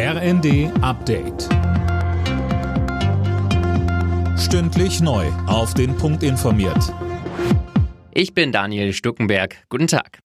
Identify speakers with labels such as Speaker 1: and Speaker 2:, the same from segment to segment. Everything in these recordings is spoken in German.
Speaker 1: RND Update. Stündlich neu. Auf den Punkt informiert.
Speaker 2: Ich bin Daniel Stuckenberg. Guten Tag.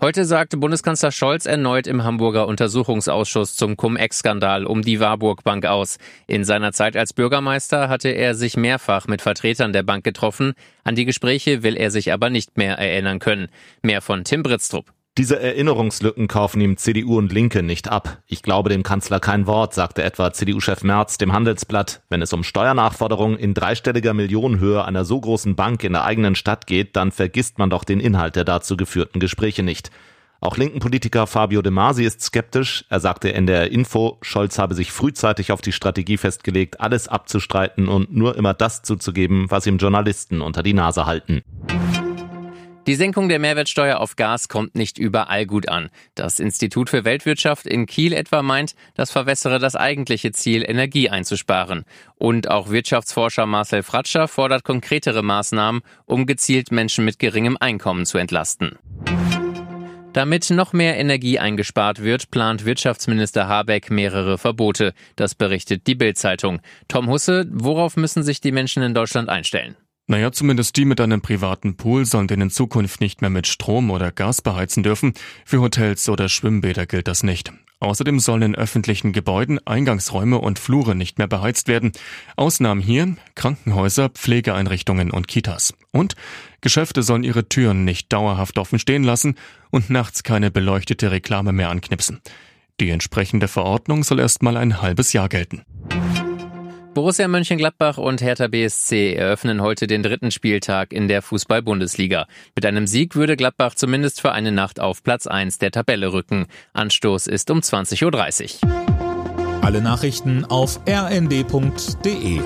Speaker 2: Heute sagte Bundeskanzler Scholz erneut im Hamburger Untersuchungsausschuss zum Cum-Ex-Skandal um die Warburg Bank aus. In seiner Zeit als Bürgermeister hatte er sich mehrfach mit Vertretern der Bank getroffen. An die Gespräche will er sich aber nicht mehr erinnern können. Mehr von Tim Britztrup.
Speaker 3: Diese Erinnerungslücken kaufen ihm CDU und Linke nicht ab. Ich glaube dem Kanzler kein Wort, sagte etwa CDU-Chef Merz dem Handelsblatt. Wenn es um Steuernachforderungen in dreistelliger Millionenhöhe einer so großen Bank in der eigenen Stadt geht, dann vergisst man doch den Inhalt der dazu geführten Gespräche nicht. Auch linken Politiker Fabio De Masi ist skeptisch. Er sagte in der Info, Scholz habe sich frühzeitig auf die Strategie festgelegt, alles abzustreiten und nur immer das zuzugeben, was ihm Journalisten unter die Nase halten.
Speaker 2: Die Senkung der Mehrwertsteuer auf Gas kommt nicht überall gut an. Das Institut für Weltwirtschaft in Kiel etwa meint, das verwässere das eigentliche Ziel, Energie einzusparen. Und auch Wirtschaftsforscher Marcel Fratscher fordert konkretere Maßnahmen, um gezielt Menschen mit geringem Einkommen zu entlasten. Damit noch mehr Energie eingespart wird, plant Wirtschaftsminister Habeck mehrere Verbote. Das berichtet die Bild-Zeitung. Tom Husse, worauf müssen sich die Menschen in Deutschland einstellen?
Speaker 4: Naja, zumindest die mit einem privaten Pool sollen den in Zukunft nicht mehr mit Strom oder Gas beheizen dürfen. Für Hotels oder Schwimmbäder gilt das nicht. Außerdem sollen in öffentlichen Gebäuden Eingangsräume und Flure nicht mehr beheizt werden. Ausnahmen hier Krankenhäuser, Pflegeeinrichtungen und Kitas. Und Geschäfte sollen ihre Türen nicht dauerhaft offen stehen lassen und nachts keine beleuchtete Reklame mehr anknipsen. Die entsprechende Verordnung soll erst mal ein halbes Jahr gelten.
Speaker 2: Borussia Mönchengladbach und Hertha BSC eröffnen heute den dritten Spieltag in der Fußball-Bundesliga. Mit einem Sieg würde Gladbach zumindest für eine Nacht auf Platz 1 der Tabelle rücken. Anstoß ist um 20.30 Uhr.
Speaker 1: Alle Nachrichten auf rnd.de